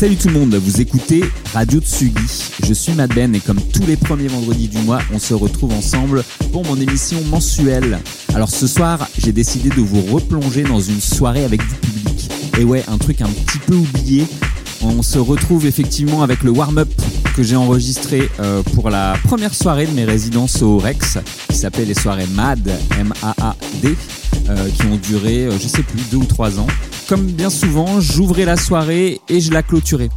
Salut tout le monde, vous écoutez Radio Tsugi. Je suis Madben et comme tous les premiers vendredis du mois, on se retrouve ensemble pour mon émission mensuelle. Alors ce soir, j'ai décidé de vous replonger dans une soirée avec du public. Et ouais, un truc un petit peu oublié. On se retrouve effectivement avec le warm-up que j'ai enregistré euh, pour la première soirée de mes résidences au Rex, qui s'appelle les soirées MAD, M-A-A-D, euh, qui ont duré, euh, je sais plus, deux ou trois ans comme bien souvent, j'ouvrais la soirée et je la clôturais.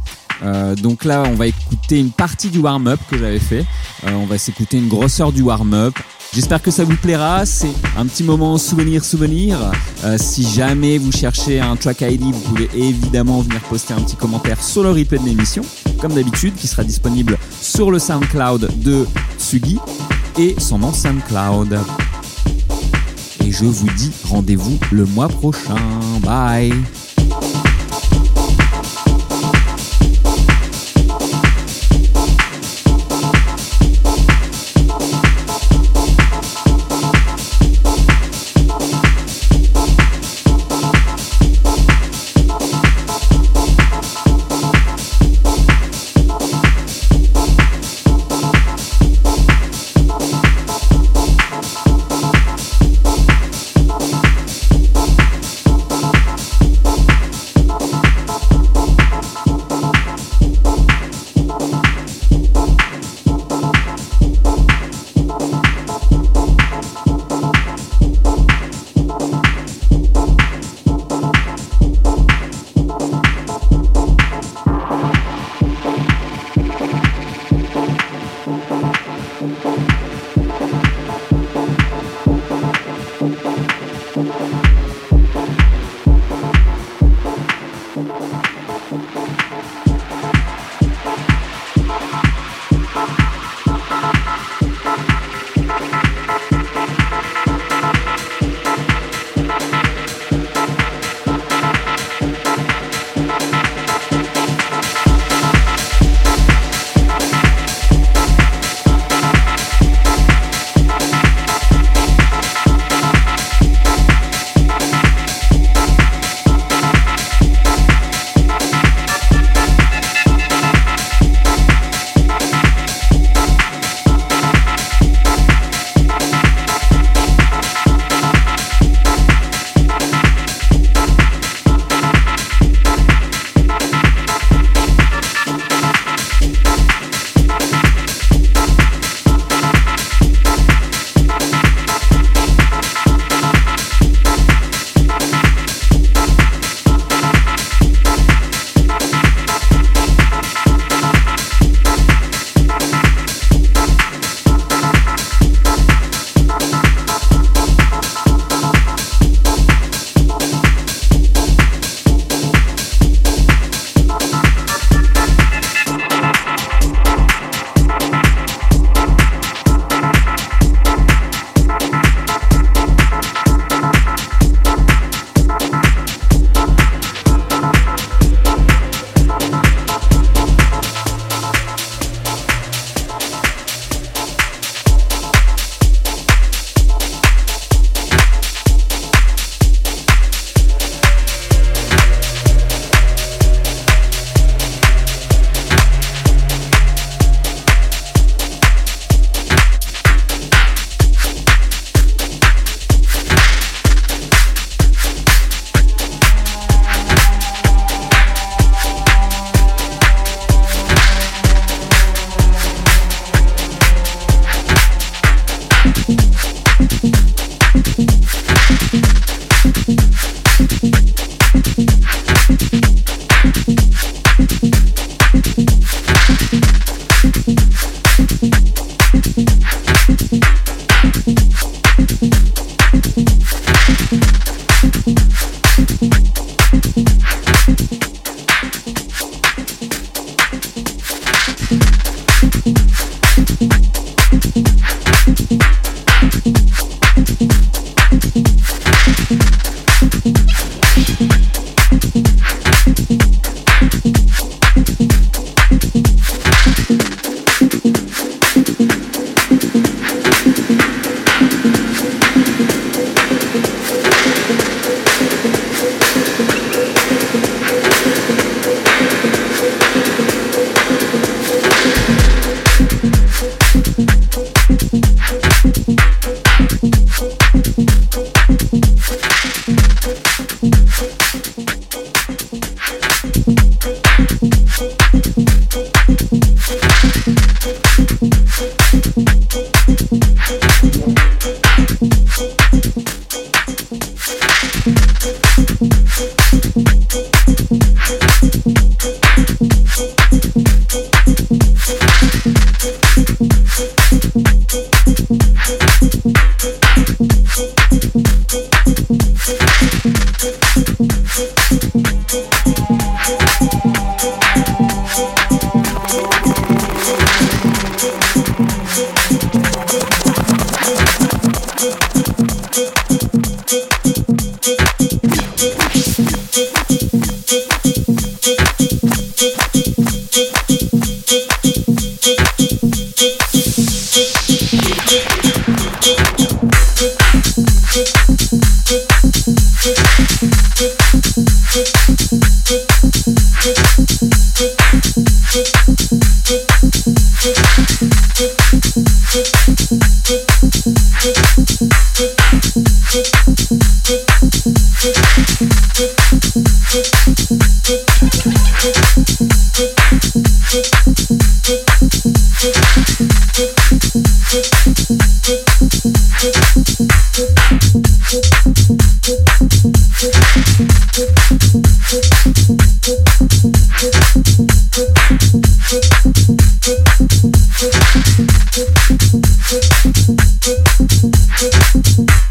Donc là, on va écouter une partie du warm-up que j'avais fait. On va s'écouter une grosseur du warm-up. J'espère que ça vous plaira. C'est un petit moment souvenir souvenir. Euh, si jamais vous cherchez un track ID, vous pouvez évidemment venir poster un petit commentaire sur le replay de l'émission, comme d'habitude, qui sera disponible sur le SoundCloud de Tsugi et son nom SoundCloud et je vous dis rendez-vous le mois prochain. Bye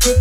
Thank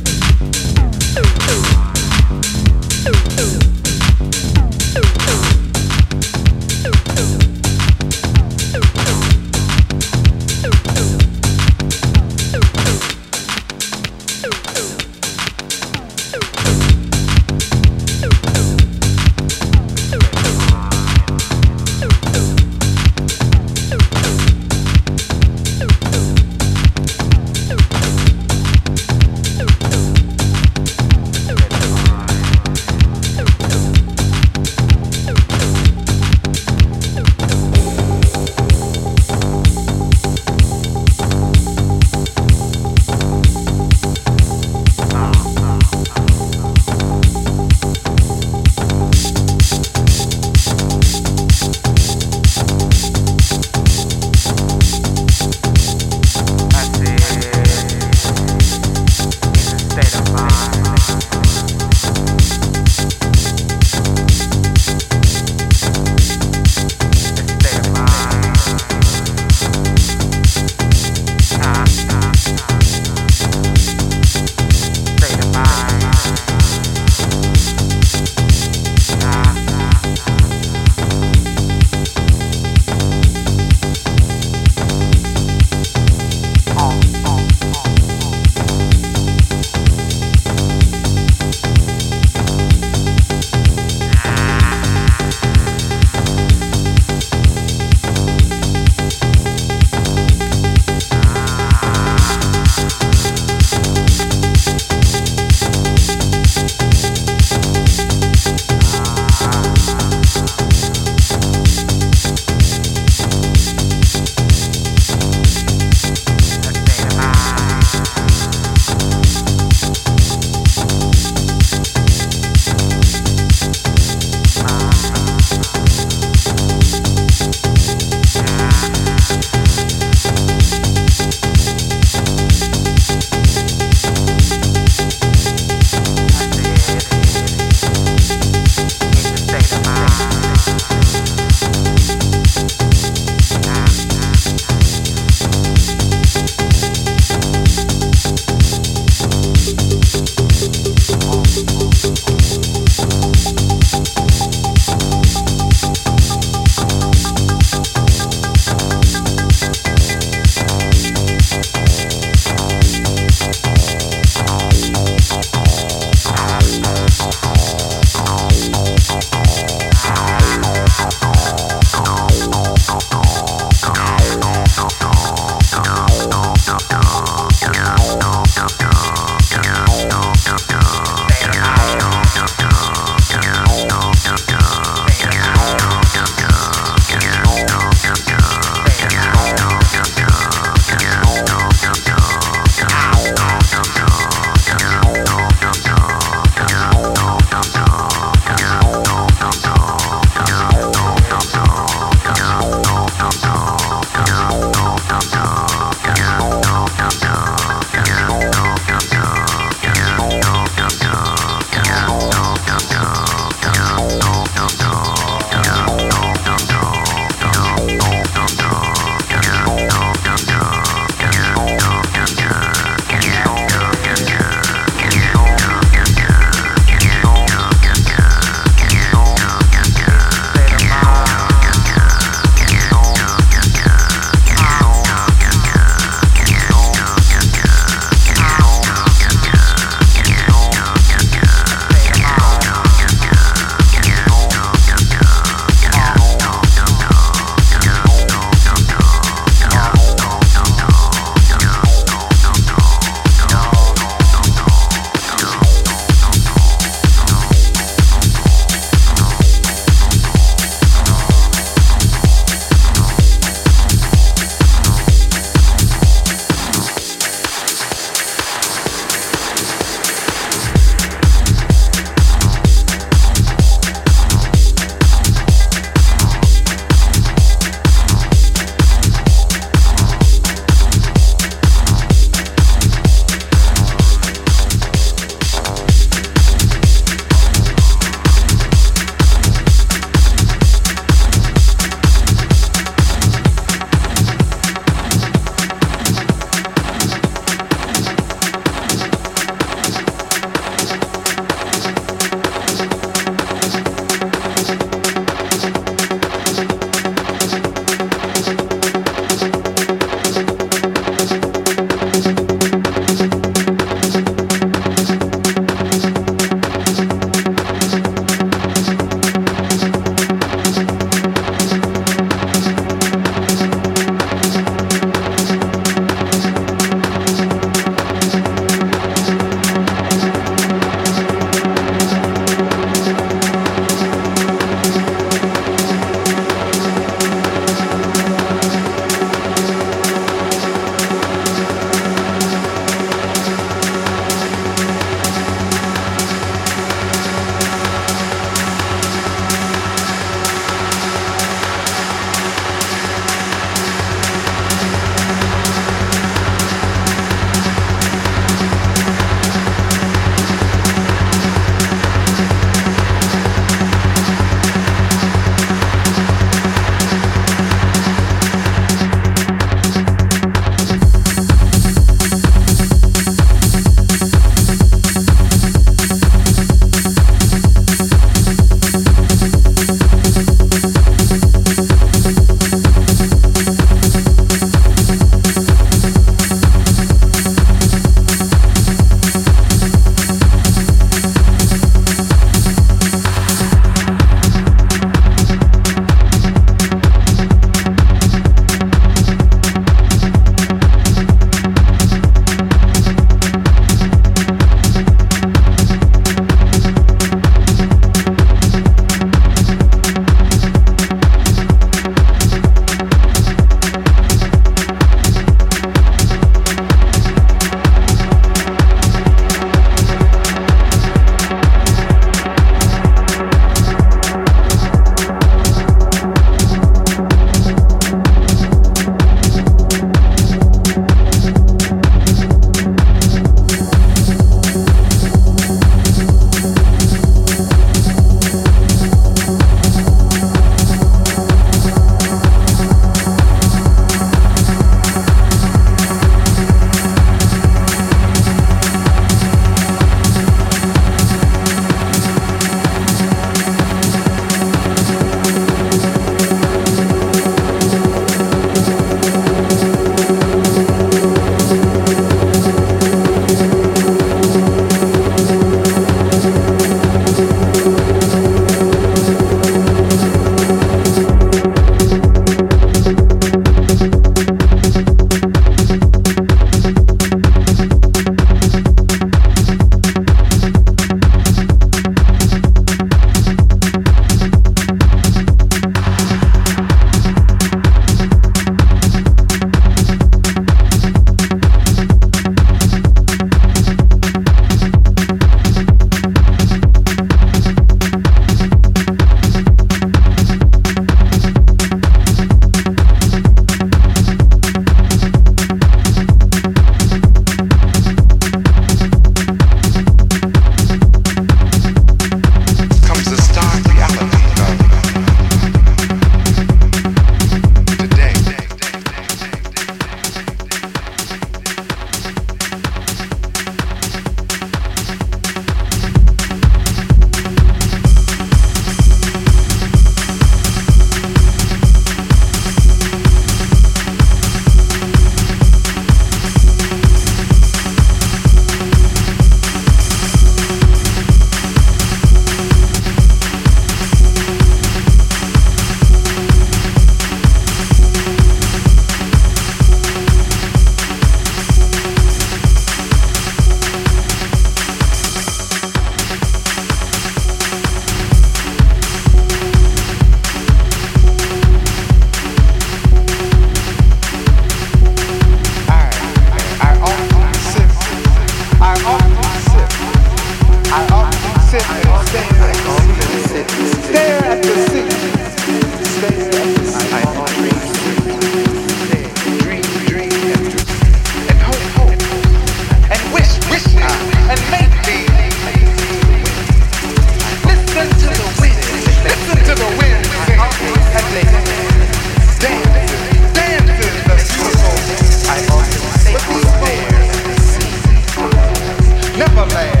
Neverland.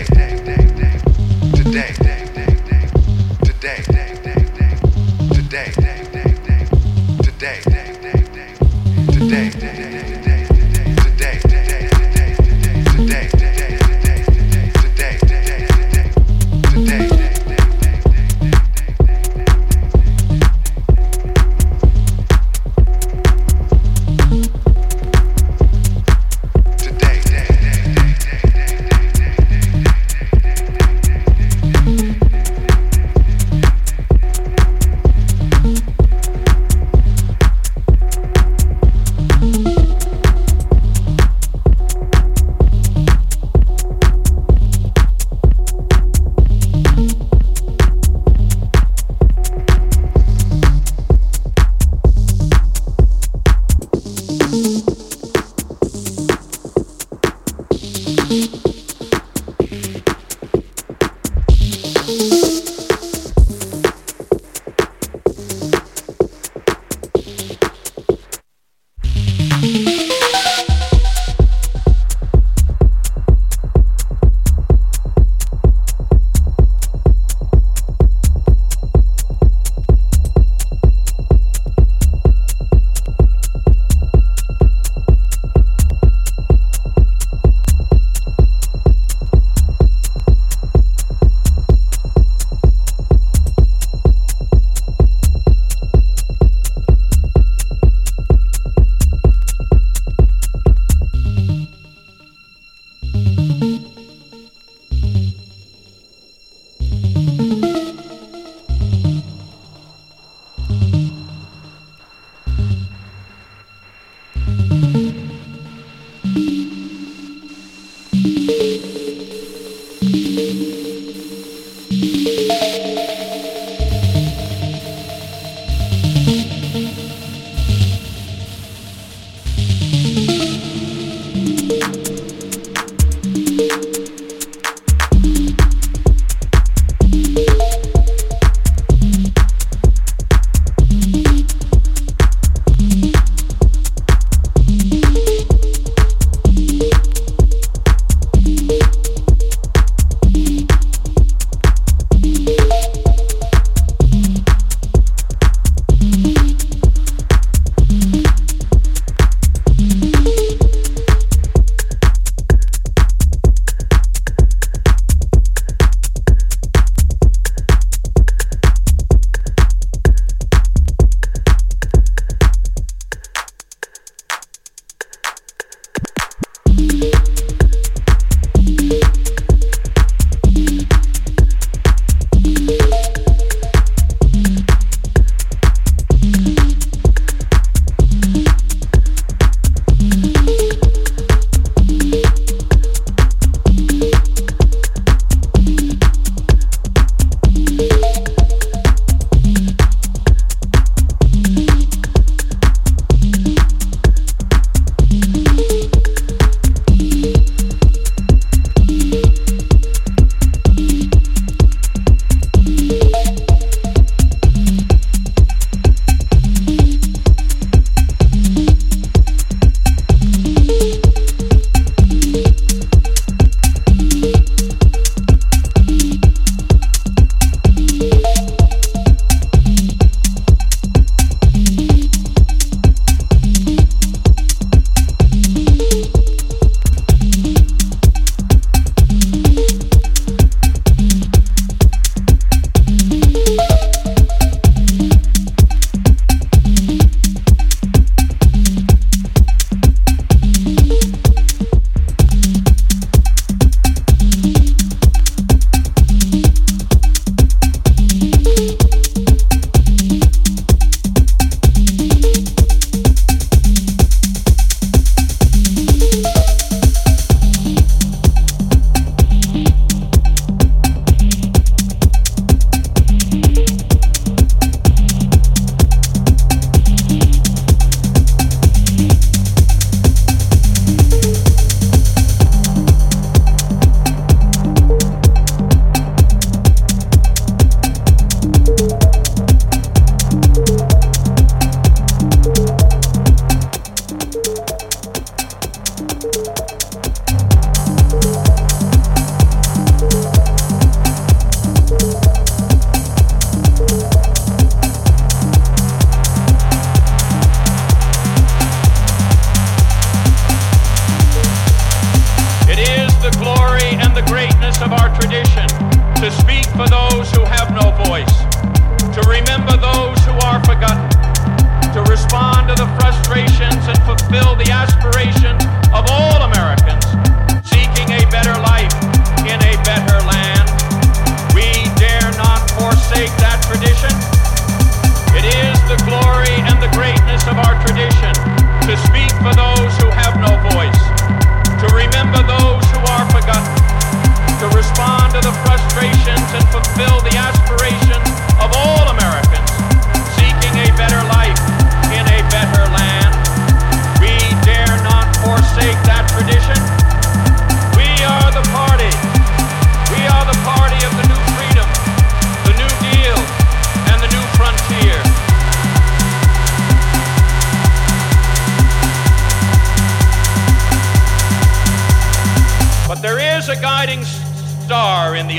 day.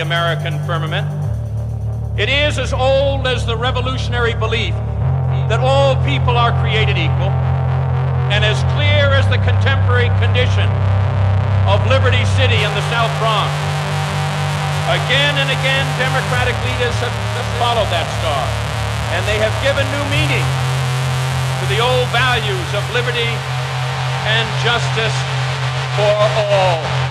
American firmament. It is as old as the revolutionary belief that all people are created equal, and as clear as the contemporary condition of Liberty City in the South Bronx. Again and again, Democratic leaders have followed that star, and they have given new meaning to the old values of liberty and justice for all.